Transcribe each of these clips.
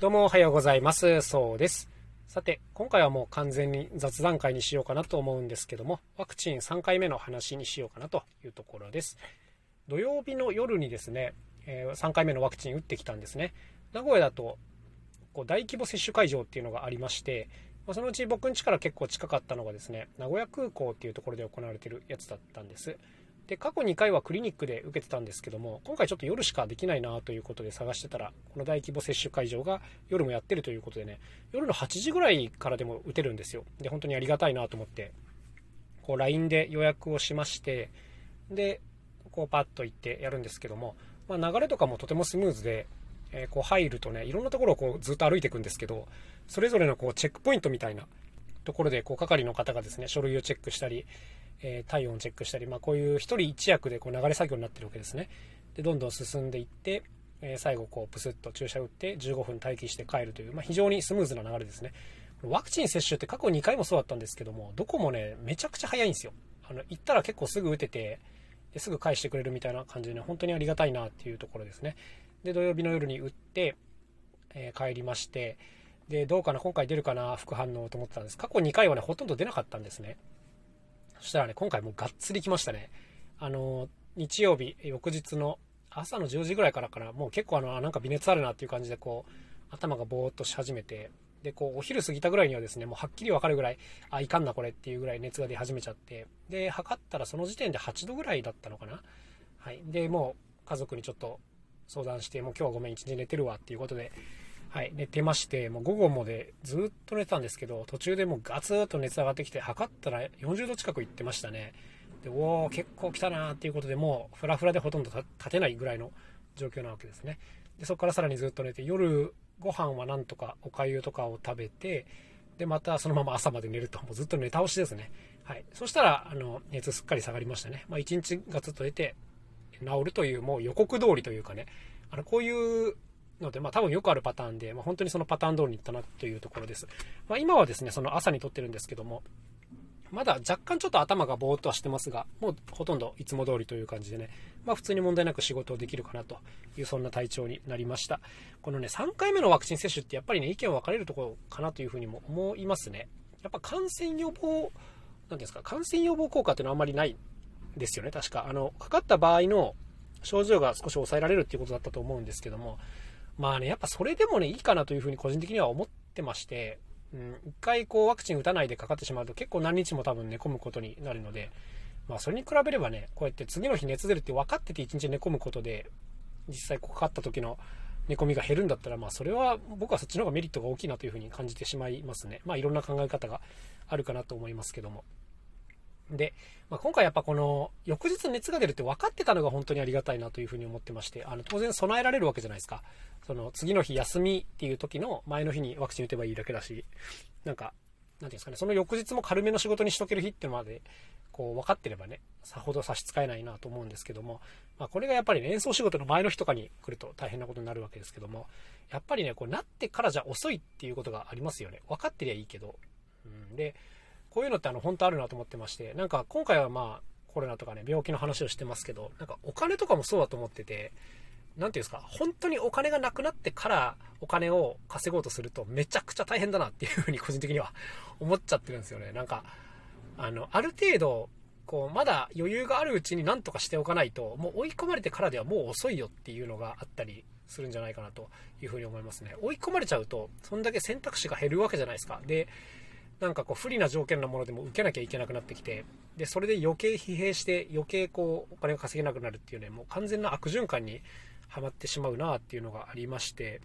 どうもおはようございます。そうです。さて、今回はもう完全に雑談会にしようかなと思うんですけども、ワクチン3回目の話にしようかなというところです。土曜日の夜にですね、え3回目のワクチン打ってきたんですね。名古屋だとこう大規模接種会場っていうのがありまして、まそのうち僕ん家から結構近かったのがですね、名古屋空港っていうところで行われてるやつだったんです。で過去2回はクリニックで受けてたんですけども今回ちょっと夜しかできないなということで探してたらこの大規模接種会場が夜もやってるということでね夜の8時ぐらいからでも打てるんですよ。で本当にありがたいなと思ってこう LINE で予約をしましてでこうパッと行ってやるんですけども、まあ、流れとかもとてもスムーズで、えー、こう入るとねいろんなところをこうずっと歩いていくんですけどそれぞれのこうチェックポイントみたいなところでこう係の方がですね書類をチェックしたりえー、体温をチェックしたり、まあ、こういう1人1役でこう流れ作業になってるわけですね。でどんどん進んでいって、えー、最後こうプスッと注射打って15分待機して帰るという、まあ、非常にスムーズな流れですね。ワクチン接種って過去2回もそうだったんですけども、どこもね、めちゃくちゃ早いんですよ。あの、行ったら結構すぐ打てて、ですぐ返してくれるみたいな感じでね、本当にありがたいなっていうところですね。で、土曜日の夜に打って、えー、帰りまして、で、どうかな、今回出るかな、副反応と思ってたんです。過去2回はね、ほとんど出なかったんですね。そしたらね、今回もうがっつり来ましたね。あの、日曜日、翌日の朝の10時ぐらいからかな、もう結構あの、なんか微熱あるなっていう感じで、こう、頭がぼーっとし始めて、で、こう、お昼過ぎたぐらいにはですね、もうはっきりわかるぐらい、あ、いかんなこれっていうぐらい熱が出始めちゃって、で、測ったらその時点で8度ぐらいだったのかな。はい。で、もう家族にちょっと相談して、もう今日はごめん、一日寝てるわっていうことで、はい、寝てまして、もう午後までずっと寝てたんですけど、途中でもうガツッと熱上がってきて、測ったら40度近くいってましたね。で、おお結構来たなーっていうことでもう、フラフラでほとんど立てないぐらいの状況なわけですね。で、そこからさらにずっと寝て、夜ご飯はなんとかおかゆとかを食べて、で、またそのまま朝まで寝ると、もうずっと寝倒しですね。はい。そしたら、あの、熱すっかり下がりましたね。まあ、1日がずっと出て、治るという、もう予告通りというかね、あの、こういうので、まあ多分よくあるパターンで、まあ、本当にそのパターン通りにいったなというところです。まあ今はですね、その朝に撮ってるんですけども、まだ若干ちょっと頭がぼーっとはしてますが、もうほとんどいつも通りという感じでね、まあ普通に問題なく仕事をできるかなという、そんな体調になりました。このね、3回目のワクチン接種ってやっぱりね、意見分かれるところかなというふうにも思いますね。やっぱ感染予防、なんですか、感染予防効果っていうのはあんまりないですよね、確か。あの、かかった場合の症状が少し抑えられるっていうことだったと思うんですけども、まあね、やっぱそれでもね、いいかなというふうに個人的には思ってまして、うん、一回こうワクチン打たないでかかってしまうと結構何日も多分寝込むことになるので、まあそれに比べればね、こうやって次の日熱出るって分かってて一日寝込むことで、実際こうかかった時の寝込みが減るんだったら、まあそれは僕はそっちの方がメリットが大きいなというふうに感じてしまいますね。まあいろんな考え方があるかなと思いますけども。で、まあ、今回やっぱこの翌日熱が出るって分かってたのが本当にありがたいなというふうに思ってまして、あの当然備えられるわけじゃないですか。その次の日休みっていう時の前の日にワクチン打てばいいだけだし、なんか、なんていうんですかね、その翌日も軽めの仕事にしとける日ってまで、こう分かってればね、さほど差し支えないなと思うんですけども、まあこれがやっぱりね、演奏仕事の前の日とかに来ると大変なことになるわけですけども、やっぱりね、こうなってからじゃ遅いっていうことがありますよね。分かってりゃいいけど。うん、で、こういうのってあの本当あるなと思ってまして、なんか今回はまあコロナとかね、病気の話をしてますけど、なんかお金とかもそうだと思ってて、何ていうんですか、本当にお金がなくなってからお金を稼ごうとするとめちゃくちゃ大変だなっていうふうに個人的には思っちゃってるんですよね。なんか、あの、ある程度、こう、まだ余裕があるうちに何とかしておかないと、もう追い込まれてからではもう遅いよっていうのがあったりするんじゃないかなというふうに思いますね。追い込まれちゃうと、そんだけ選択肢が減るわけじゃないですか。で、なんかこう不利な条件のものでも受けなきゃいけなくなってきて、で、それで余計疲弊して余計こうお金が稼げなくなるっていうね、もう完全な悪循環にはまってしまうなっていうのがありまして、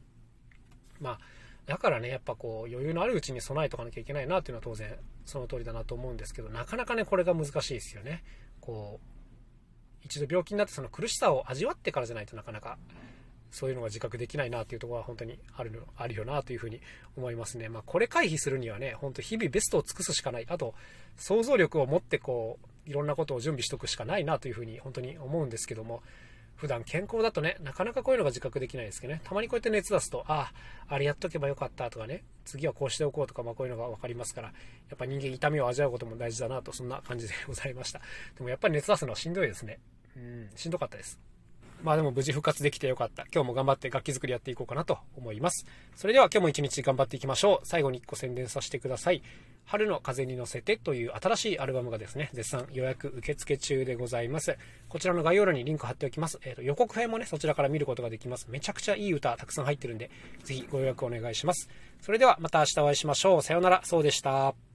まあ、だからね、やっぱこう余裕のあるうちに備えとかなきゃいけないなっていうのは当然その通りだなと思うんですけど、なかなかね、これが難しいですよね。こう、一度病気になってその苦しさを味わってからじゃないとなかなかそういうのが自覚できないなっていうところは本当にあるの、あるよなというふうに思いますね。まあ、これ回避するにはね、本当日々ベストを尽くすしかない。あと、想像力を持ってこう、いろんなことを準備しとくしかないなというふうに本当に思うんですけども、普段健康だとね、なかなかこういうのが自覚できないですけどね、たまにこうやって熱出すと、ああ、あれやっとけばよかったとかね、次はこうしておこうとか、まあこういうのが分かりますから、やっぱ人間痛みを味わうことも大事だなと、そんな感じでございました。でもやっぱり熱出すのはしんどいですね。うん、しんどかったです。まあでも無事復活できてよかった。今日も頑張って楽器作りやっていこうかなと思います。それでは今日も一日頑張っていきましょう。最後に1個宣伝させてください。春の風に乗せてという新しいアルバムがですね、絶賛予約受付中でございます。こちらの概要欄にリンク貼っておきます。え、ー、と、予告編もね、そちらから見ることができます。めちゃくちゃいい歌たくさん入ってるんで、ぜひご予約お願いします。それではまた明日お会いしましょう。さようなら。そうでした。